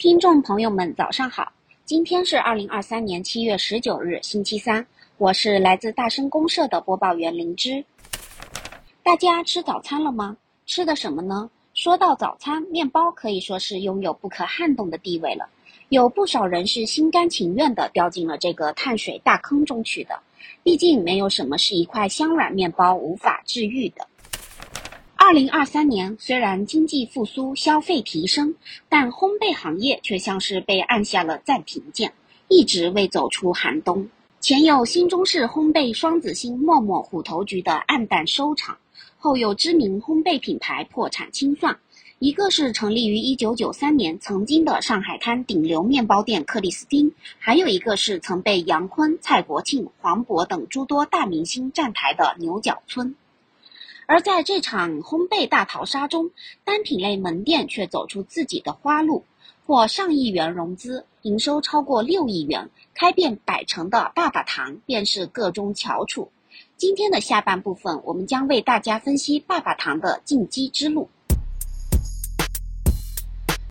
听众朋友们，早上好！今天是二零二三年七月十九日，星期三。我是来自大声公社的播报员灵芝。大家吃早餐了吗？吃的什么呢？说到早餐，面包可以说是拥有不可撼动的地位了。有不少人是心甘情愿地掉进了这个碳水大坑中去的。毕竟，没有什么是一块香软面包无法治愈的。二零二三年虽然经济复苏、消费提升，但烘焙行业却像是被按下了暂停键，一直未走出寒冬。前有新中式烘焙双子星默默虎头局的黯淡收场，后有知名烘焙品牌破产清算。一个是成立于一九九三年曾经的上海滩顶流面包店克里斯汀，还有一个是曾被杨坤、蔡国庆、黄渤等诸多大明星站台的牛角村。而在这场烘焙大逃杀中，单品类门店却走出自己的花路，或上亿元融资，营收超过六亿元，开遍百城的爸爸堂便是个中翘楚。今天的下半部分，我们将为大家分析爸爸堂的进击之路。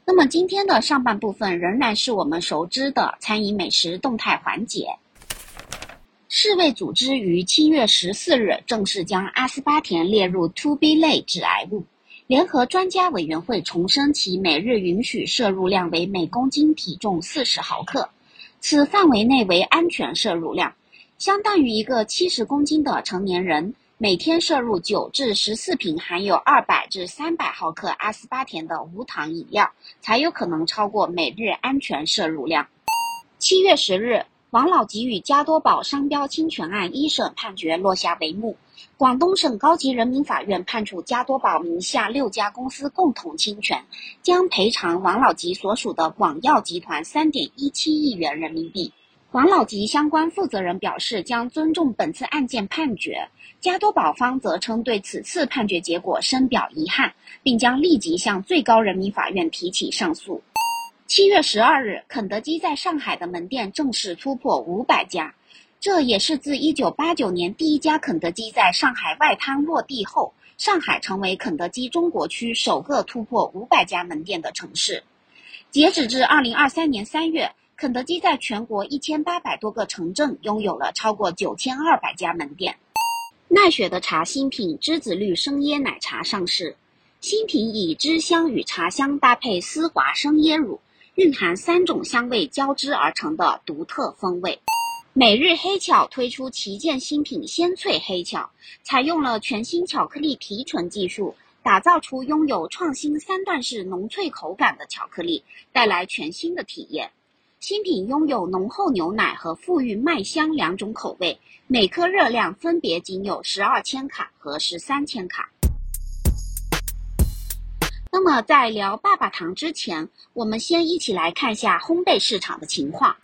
那么今天的上半部分仍然是我们熟知的餐饮美食动态环节。世卫组织于七月十四日正式将阿斯巴甜列入 To B 类致癌物。联合专家委员会重申其每日允许摄入量为每公斤体重四十毫克，此范围内为安全摄入量，相当于一个七十公斤的成年人每天摄入九至十四瓶含有二百至三百毫克阿斯巴甜的无糖饮料，才有可能超过每日安全摄入量。七月十日。王老吉与加多宝商标侵权案一审判决落下帷幕，广东省高级人民法院判处加多宝名下六家公司共同侵权，将赔偿王老吉所属的广药集团三点一七亿元人民币。王老吉相关负责人表示将尊重本次案件判决，加多宝方则称对此次判决结果深表遗憾，并将立即向最高人民法院提起上诉。七月十二日，肯德基在上海的门店正式突破五百家，这也是自一九八九年第一家肯德基在上海外滩落地后，上海成为肯德基中国区首个突破五百家门店的城市。截止至二零二三年三月，肯德基在全国一千八百多个城镇拥有了超过九千二百家门店。奈雪的茶新品栀子绿生椰奶茶上市，新品以芝香与茶香搭配丝滑生椰乳。蕴含三种香味交织而成的独特风味。每日黑巧推出旗舰新品鲜脆黑巧，采用了全新巧克力提纯技术，打造出拥有创新三段式浓脆口感的巧克力，带来全新的体验。新品拥有浓厚牛奶和馥郁麦香两种口味，每颗热量分别仅有十二千卡和十三千卡。那么，在聊爸爸糖之前，我们先一起来看一下烘焙市场的情况。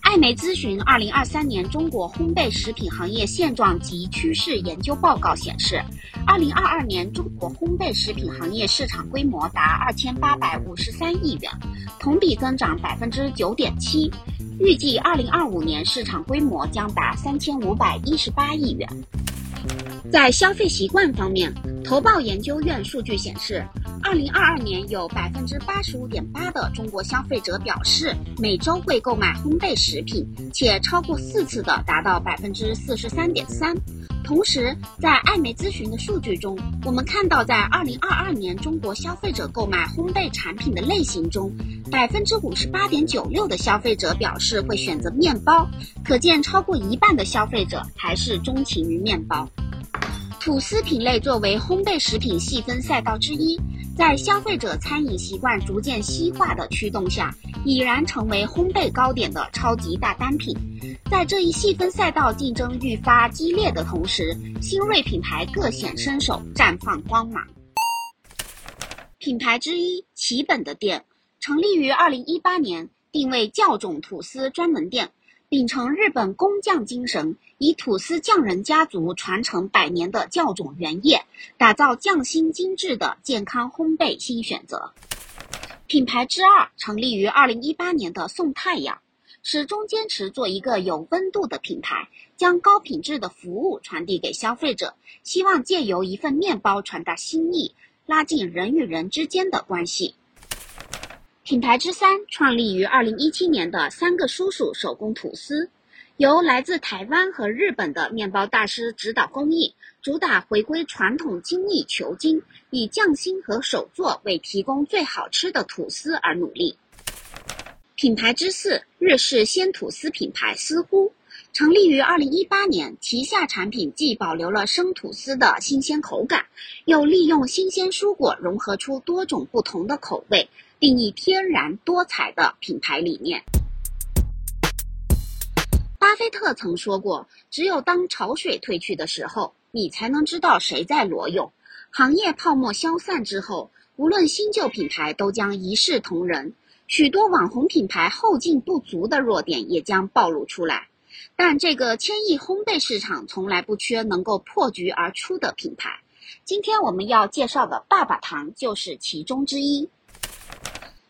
艾媒咨询二零二三年中国烘焙食品行业现状及趋势研究报告显示，二零二二年中国烘焙食品行业市场规模达二千八百五十三亿元，同比增长百分之九点七，预计二零二五年市场规模将达三千五百一十八亿元。在消费习惯方面，投报研究院数据显示，二零二二年有百分之八十五点八的中国消费者表示每周会购买烘焙食品，且超过四次的达到百分之四十三点三。同时，在艾媒咨询的数据中，我们看到在二零二二年中国消费者购买烘焙产品的类型中，百分之五十八点九六的消费者表示会选择面包，可见超过一半的消费者还是钟情于面包。吐司品类作为烘焙食品细分赛道之一，在消费者餐饮习惯逐渐西化的驱动下，已然成为烘焙糕点的超级大单品。在这一细分赛道竞争愈发激烈的同时，新锐品牌各显身手，绽放光芒。品牌之一奇本的店，成立于二零一八年，定位教种吐司专门店。秉承日本工匠精神，以吐司匠人家族传承百年的教种原液，打造匠心精致的健康烘焙新选择。品牌之二成立于二零一八年的宋太阳，始终坚持做一个有温度的品牌，将高品质的服务传递给消费者，希望借由一份面包传达心意，拉近人与人之间的关系。品牌之三创立于二零一七年的三个叔叔手工吐司，由来自台湾和日本的面包大师指导工艺，主打回归传统精益求精，以匠心和手作为提供最好吃的吐司而努力。品牌之四，日式鲜吐司品牌思乎，成立于二零一八年，旗下产品既保留了生吐司的新鲜口感，又利用新鲜蔬果融合出多种不同的口味，定义天然多彩的品牌理念。巴菲特曾说过：“只有当潮水退去的时候，你才能知道谁在裸泳。行业泡沫消散之后，无论新旧品牌都将一视同仁。”许多网红品牌后劲不足的弱点也将暴露出来，但这个千亿烘焙市场从来不缺能够破局而出的品牌。今天我们要介绍的爸爸糖就是其中之一。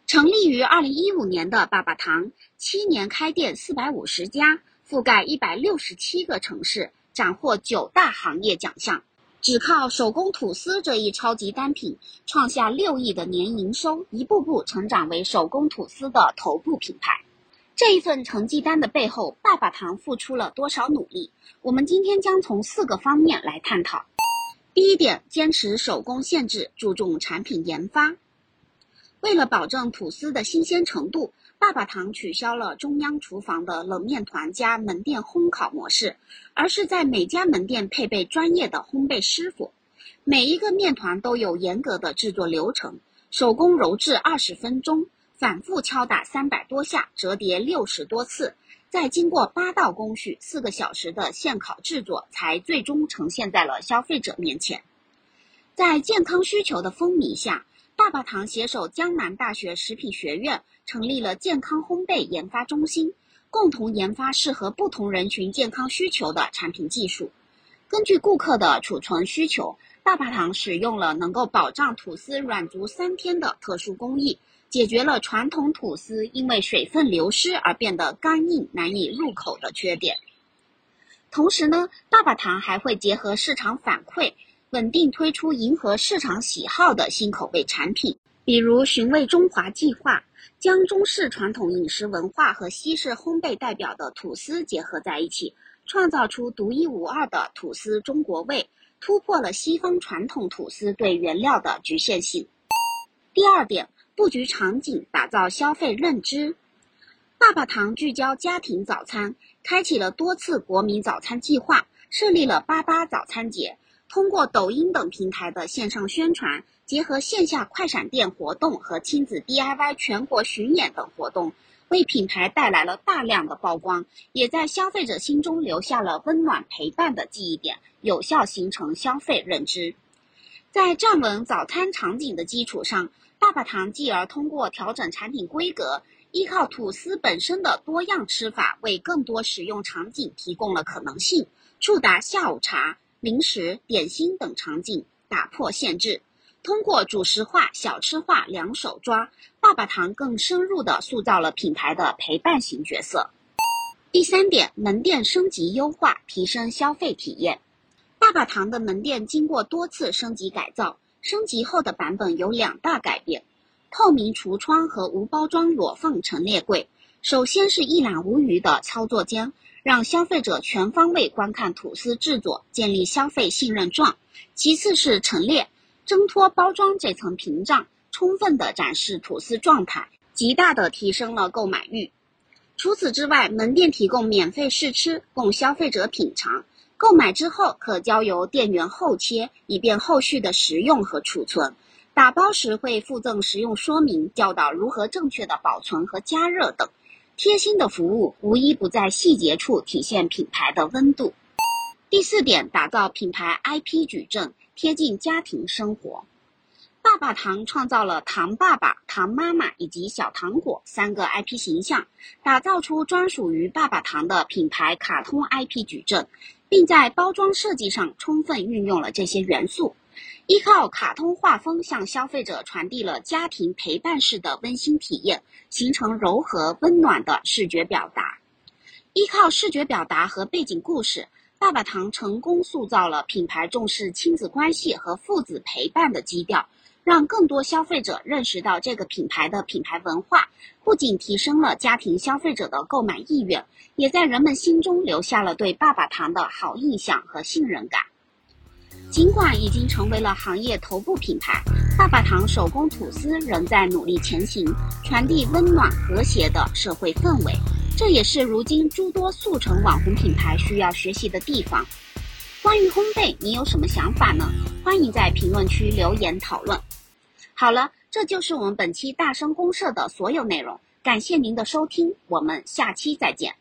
成立于二零一五年的爸爸糖，七年开店四百五十家，覆盖一百六十七个城市，斩获九大行业奖项。只靠手工吐司这一超级单品，创下六亿的年营收，一步步成长为手工吐司的头部品牌。这一份成绩单的背后，爸爸糖付出了多少努力？我们今天将从四个方面来探讨。第一点，坚持手工限制，注重产品研发。为了保证吐司的新鲜程度。爸爸糖取消了中央厨房的冷面团加门店烘烤模式，而是在每家门店配备专业的烘焙师傅，每一个面团都有严格的制作流程，手工揉制二十分钟，反复敲打三百多下，折叠六十多次，再经过八道工序，四个小时的现烤制作，才最终呈现在了消费者面前。在健康需求的风靡下，爸爸糖携手江南大学食品学院。成立了健康烘焙研发中心，共同研发适合不同人群健康需求的产品技术。根据顾客的储存需求，爸爸糖使用了能够保障吐司软足三天的特殊工艺，解决了传统吐司因为水分流失而变得干硬难以入口的缺点。同时呢，爸爸糖还会结合市场反馈，稳定推出迎合市场喜好的新口味产品，比如寻味中华计划。将中式传统饮食文化和西式烘焙代表的吐司结合在一起，创造出独一无二的吐司中国味，突破了西方传统吐司对原料的局限性。第二点，布局场景，打造消费认知。爸爸糖聚焦家庭早餐，开启了多次国民早餐计划，设立了八八早餐节，通过抖音等平台的线上宣传。结合线下快闪店活动和亲子 DIY 全国巡演等活动，为品牌带来了大量的曝光，也在消费者心中留下了温暖陪伴的记忆点，有效形成消费认知。在站稳早餐场景的基础上，爸爸糖继而通过调整产品规格，依靠吐司本身的多样吃法，为更多使用场景提供了可能性，触达下午茶、零食、点心等场景，打破限制。通过主食化、小吃化两手抓，爸爸糖更深入地塑造了品牌的陪伴型角色。第三点，门店升级优化，提升消费体验。爸爸糖的门店经过多次升级改造，升级后的版本有两大改变：透明橱窗和无包装裸放陈列柜。首先是一览无余的操作间，让消费者全方位观看吐司制作，建立消费信任状。其次是陈列。挣脱包装这层屏障，充分的展示吐司状态，极大的提升了购买欲。除此之外，门店提供免费试吃，供消费者品尝。购买之后可交由店员后切，以便后续的食用和储存。打包时会附赠食用说明，教导如何正确的保存和加热等。贴心的服务无一不在细节处体现品牌的温度。第四点，打造品牌 IP 矩阵。贴近家庭生活，爸爸糖创造了糖爸爸、糖妈妈以及小糖果三个 IP 形象，打造出专属于爸爸糖的品牌卡通 IP 矩阵，并在包装设计上充分运用了这些元素，依靠卡通画风向消费者传递了家庭陪伴式的温馨体验，形成柔和温暖的视觉表达。依靠视觉表达和背景故事。爸爸糖成功塑造了品牌重视亲子关系和父子陪伴的基调，让更多消费者认识到这个品牌的品牌文化，不仅提升了家庭消费者的购买意愿，也在人们心中留下了对爸爸糖的好印象和信任感。尽管已经成为了行业头部品牌，爸爸糖手工吐司仍在努力前行，传递温暖和谐的社会氛围。这也是如今诸多速成网红品牌需要学习的地方。关于烘焙，你有什么想法呢？欢迎在评论区留言讨论。好了，这就是我们本期大声公社的所有内容，感谢您的收听，我们下期再见。